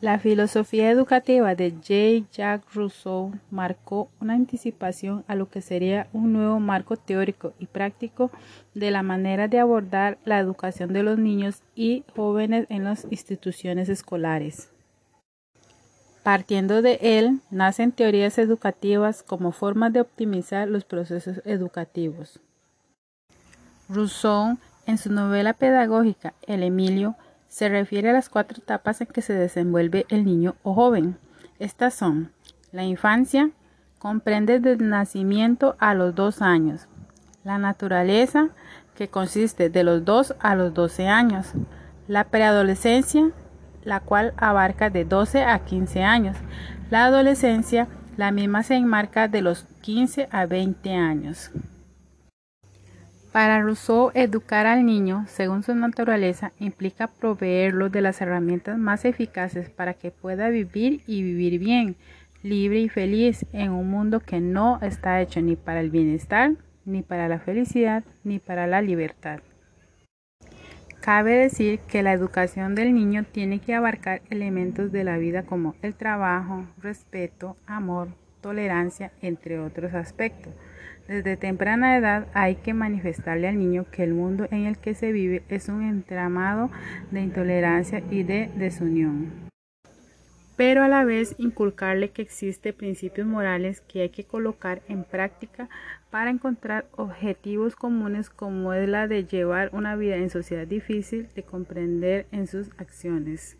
La filosofía educativa de Jean-Jacques Rousseau marcó una anticipación a lo que sería un nuevo marco teórico y práctico de la manera de abordar la educación de los niños y jóvenes en las instituciones escolares. Partiendo de él, nacen teorías educativas como formas de optimizar los procesos educativos. Rousseau, en su novela pedagógica El Emilio, se refiere a las cuatro etapas en que se desenvuelve el niño o joven. Estas son la infancia, comprende desde el nacimiento a los dos años, la naturaleza, que consiste de los dos a los doce años, la preadolescencia, la cual abarca de 12 a 15 años, la adolescencia, la misma se enmarca de los 15 a 20 años. Para Rousseau, educar al niño, según su naturaleza, implica proveerlo de las herramientas más eficaces para que pueda vivir y vivir bien, libre y feliz en un mundo que no está hecho ni para el bienestar, ni para la felicidad, ni para la libertad. Cabe decir que la educación del niño tiene que abarcar elementos de la vida como el trabajo, respeto, amor, tolerancia, entre otros aspectos desde temprana edad hay que manifestarle al niño que el mundo en el que se vive es un entramado de intolerancia y de desunión. Pero a la vez inculcarle que existen principios morales que hay que colocar en práctica para encontrar objetivos comunes como es la de llevar una vida en sociedad difícil de comprender en sus acciones.